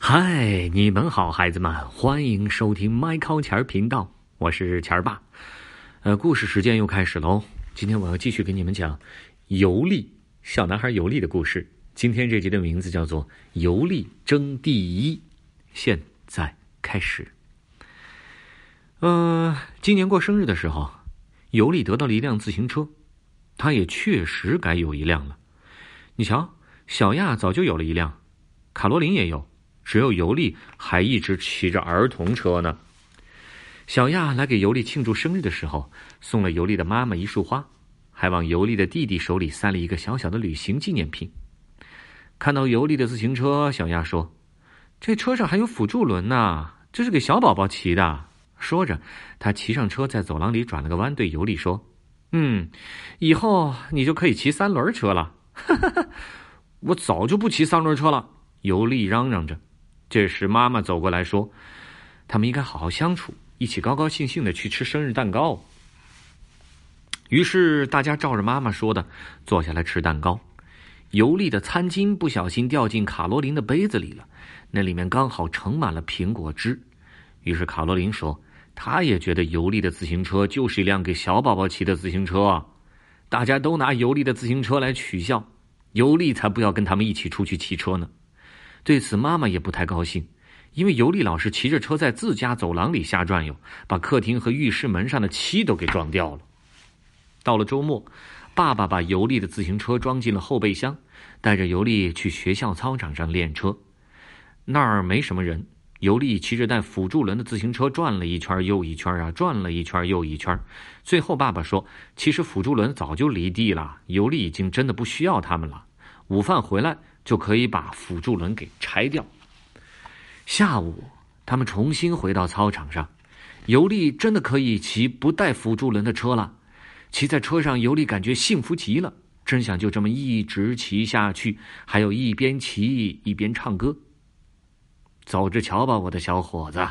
嗨，你们好，孩子们，欢迎收听麦考钱儿频道，我是钱儿爸。呃，故事时间又开始喽。今天我要继续给你们讲尤利小男孩尤利的故事。今天这集的名字叫做《尤利争第一》。现在开始。呃，今年过生日的时候，尤利得到了一辆自行车，他也确实该有一辆了。你瞧，小亚早就有了一辆，卡罗琳也有。只有尤利还一直骑着儿童车呢。小亚来给尤利庆祝生日的时候，送了尤利的妈妈一束花，还往尤利的弟弟手里塞了一个小小的旅行纪念品。看到尤利的自行车，小亚说：“这车上还有辅助轮呢，这是给小宝宝骑的。”说着，他骑上车，在走廊里转了个弯，对尤利说：“嗯，以后你就可以骑三轮车了。”“哈哈哈，我早就不骑三轮车了。”尤利嚷嚷着。这时，妈妈走过来说：“他们应该好好相处，一起高高兴兴的去吃生日蛋糕。”于是，大家照着妈妈说的坐下来吃蛋糕。尤利的餐巾不小心掉进卡罗琳的杯子里了，那里面刚好盛满了苹果汁。于是，卡罗琳说：“她也觉得尤利的自行车就是一辆给小宝宝骑的自行车。”大家都拿尤利的自行车来取笑，尤利才不要跟他们一起出去骑车呢。对此，妈妈也不太高兴，因为尤利老是骑着车在自家走廊里瞎转悠，把客厅和浴室门上的漆都给撞掉了。到了周末，爸爸把尤利的自行车装进了后备箱，带着尤利去学校操场上练车。那儿没什么人，尤利骑着带辅助轮的自行车转了一圈又一圈啊，转了一圈又一圈。最后，爸爸说：“其实辅助轮早就离地了，尤利已经真的不需要他们了。”午饭回来。就可以把辅助轮给拆掉。下午，他们重新回到操场上，尤利真的可以骑不带辅助轮的车了。骑在车上，尤利感觉幸福极了，真想就这么一直骑下去，还有一边骑一边唱歌。走着瞧吧，我的小伙子。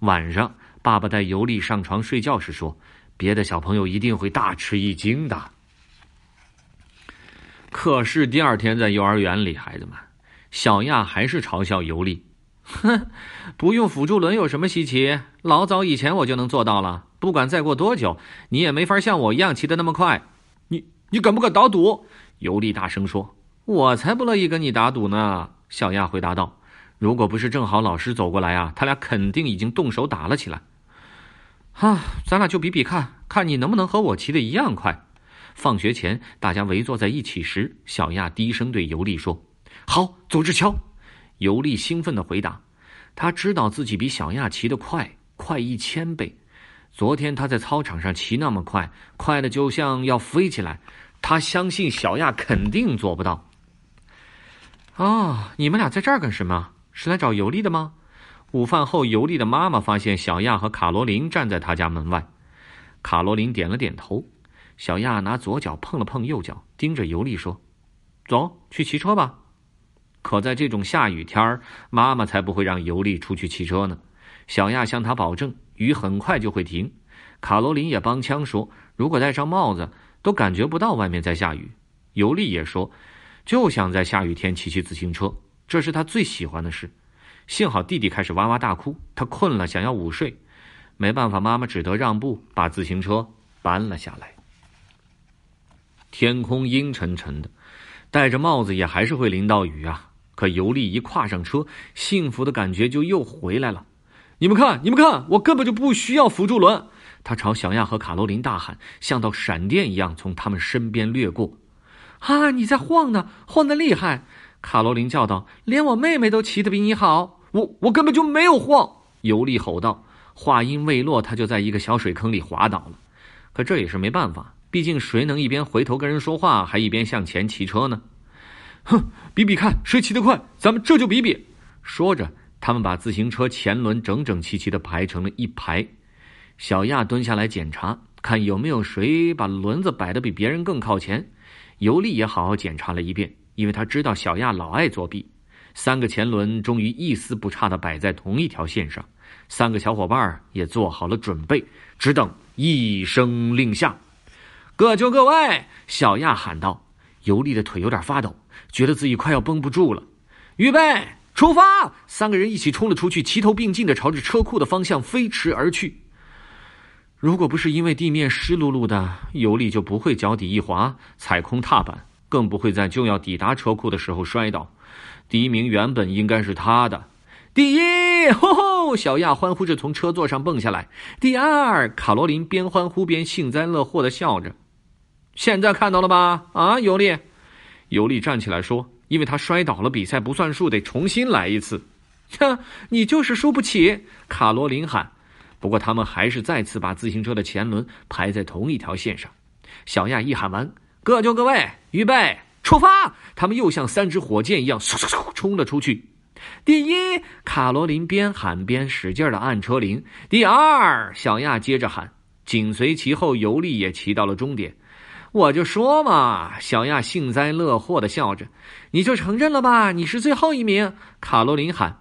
晚上，爸爸带尤利上床睡觉时说：“别的小朋友一定会大吃一惊的。”可是第二天在幼儿园里，孩子们，小亚还是嘲笑尤利：“哼，不用辅助轮有什么稀奇？老早以前我就能做到了。不管再过多久，你也没法像我一样骑得那么快。你你敢不敢打赌？”尤利大声说：“我才不乐意跟你打赌呢。”小亚回答道：“如果不是正好老师走过来啊，他俩肯定已经动手打了起来。啊，咱俩就比比看，看你能不能和我骑的一样快。”放学前，大家围坐在一起时，小亚低声对尤利说：“好，走着瞧。”尤利兴奋地回答：“他知道自己比小亚骑得快，快一千倍。昨天他在操场上骑那么快，快的就像要飞起来。他相信小亚肯定做不到。”哦，你们俩在这儿干什么？是来找尤利的吗？午饭后，尤利的妈妈发现小亚和卡罗琳站在他家门外。卡罗琳点了点头。小亚拿左脚碰了碰右脚，盯着尤利说：“走去骑车吧。”可在这种下雨天儿，妈妈才不会让尤利出去骑车呢。小亚向他保证，雨很快就会停。卡罗琳也帮腔说：“如果戴上帽子，都感觉不到外面在下雨。”尤利也说：“就想在下雨天骑骑自行车，这是他最喜欢的事。”幸好弟弟开始哇哇大哭，他困了，想要午睡。没办法，妈妈只得让步，把自行车搬了下来。天空阴沉沉的，戴着帽子也还是会淋到雨啊。可尤利一跨上车，幸福的感觉就又回来了。你们看，你们看，我根本就不需要辅助轮！他朝小亚和卡罗琳大喊，像道闪电一样从他们身边掠过。啊，你在晃呢，晃得厉害！卡罗琳叫道：“连我妹妹都骑得比你好。”我我根本就没有晃！尤利吼道。话音未落，他就在一个小水坑里滑倒了。可这也是没办法。毕竟，谁能一边回头跟人说话，还一边向前骑车呢？哼，比比看谁骑得快，咱们这就比比。说着，他们把自行车前轮整整齐齐的排成了一排。小亚蹲下来检查，看有没有谁把轮子摆得比别人更靠前。尤利也好好检查了一遍，因为他知道小亚老爱作弊。三个前轮终于一丝不差的摆在同一条线上，三个小伙伴也做好了准备，只等一声令下。各就各位，小亚喊道。尤利的腿有点发抖，觉得自己快要绷不住了。预备，出发！三个人一起冲了出去，齐头并进的朝着车库的方向飞驰而去。如果不是因为地面湿漉漉的，尤利就不会脚底一滑踩空踏板，更不会在就要抵达车库的时候摔倒。第一名原本应该是他的。第一，吼吼！小亚欢呼着从车座上蹦下来。第二，卡罗琳边欢呼边幸灾乐祸的笑着。现在看到了吧？啊，尤利！尤利站起来说：“因为他摔倒了，比赛不算数，得重新来一次。”哼，你就是输不起！卡罗琳喊。不过他们还是再次把自行车的前轮排在同一条线上。小亚一喊完：“各就各位，预备，出发！”他们又像三支火箭一样，嗖嗖嗖冲了出去。第一，卡罗琳边喊边使劲的按车铃。第二，小亚接着喊，紧随其后，尤利也骑到了终点。我就说嘛，小亚幸灾乐祸的笑着。你就承认了吧，你是最后一名。卡罗琳喊，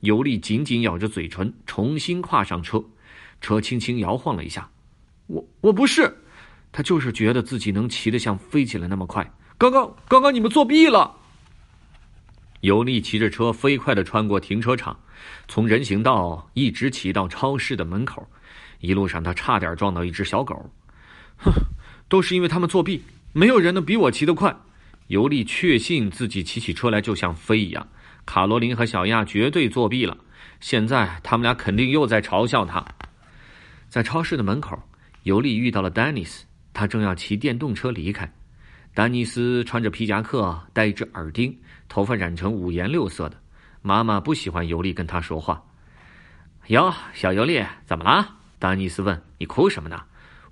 尤利紧紧咬着嘴唇，重新跨上车。车轻轻摇晃了一下。我我不是，他就是觉得自己能骑得像飞起来那么快。刚刚刚刚你们作弊了。尤利骑着车飞快的穿过停车场，从人行道一直骑到超市的门口。一路上，他差点撞到一只小狗。哼，都是因为他们作弊，没有人能比我骑得快。尤利确信自己骑起车来就像飞一样。卡罗琳和小亚绝对作弊了，现在他们俩肯定又在嘲笑他。在超市的门口，尤利遇到了丹尼斯，他正要骑电动车离开。丹尼斯穿着皮夹克，戴一只耳钉。头发染成五颜六色的，妈妈不喜欢尤利跟他说话。哟，小尤利，怎么了？丹尼斯问。你哭什么呢？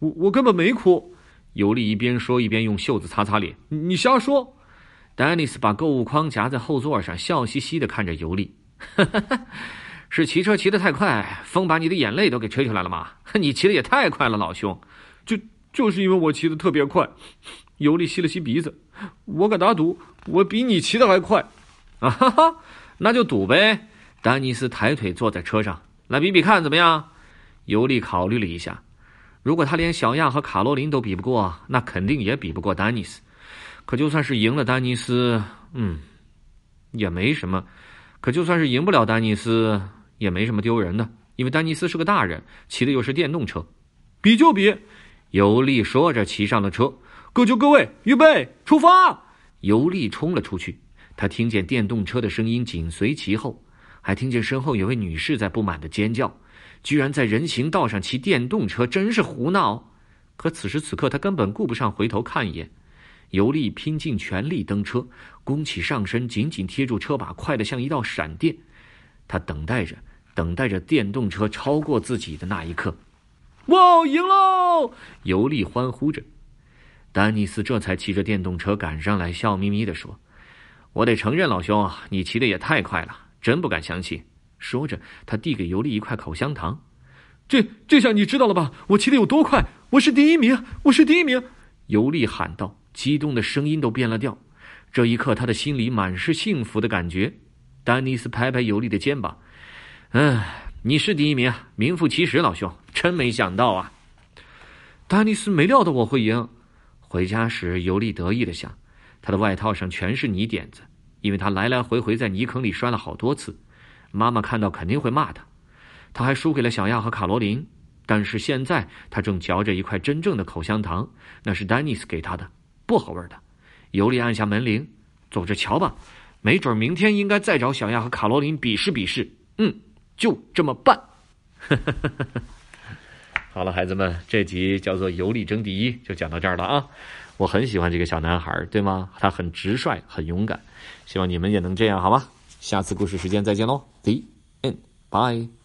我我根本没哭。尤利一边说一边用袖子擦擦脸。你瞎说。丹尼斯把购物筐夹在后座上，笑嘻嘻的看着尤利。是骑车骑得太快，风把你的眼泪都给吹出来了吗？你骑的也太快了，老兄。就就是因为我骑的特别快。尤利吸了吸鼻子。我敢打赌。我比你骑的还快，啊哈哈，那就赌呗。丹尼斯抬腿坐在车上，来比比看怎么样？尤利考虑了一下，如果他连小亚和卡罗琳都比不过，那肯定也比不过丹尼斯。可就算是赢了丹尼斯，嗯，也没什么。可就算是赢不了丹尼斯，也没什么丢人的，因为丹尼斯是个大人，骑的又是电动车。比就比，尤利说着骑上了车。各就各位，预备，出发。尤利冲了出去，他听见电动车的声音紧随其后，还听见身后有位女士在不满的尖叫：“居然在人行道上骑电动车，真是胡闹！”可此时此刻，他根本顾不上回头看一眼。尤利拼尽全力蹬车，弓起上身，紧紧贴住车把，快得像一道闪电。他等待着，等待着电动车超过自己的那一刻。哇，赢喽！尤利欢呼着。丹尼斯这才骑着电动车赶上来，笑眯眯地说：“我得承认，老兄，你骑的也太快了，真不敢相信。”说着，他递给尤利一块口香糖。“这这下你知道了吧？我骑的有多快？我是第一名！我是第一名！”尤利喊道，激动的声音都变了调。这一刻，他的心里满是幸福的感觉。丹尼斯拍拍尤利的肩膀：“嗯，你是第一名，名副其实，老兄，真没想到啊！”丹尼斯没料到我会赢。回家时，尤利得意的想，他的外套上全是泥点子，因为他来来回回在泥坑里摔了好多次。妈妈看到肯定会骂他。他还输给了小亚和卡罗琳，但是现在他正嚼着一块真正的口香糖，那是丹尼斯给他的，薄荷味的。尤利按下门铃，走着瞧吧，没准明天应该再找小亚和卡罗琳比试比试。嗯，就这么办。好了，孩子们，这集叫做“游历争第一”，就讲到这儿了啊！我很喜欢这个小男孩，对吗？他很直率，很勇敢，希望你们也能这样，好吗？下次故事时间再见喽，The end，bye。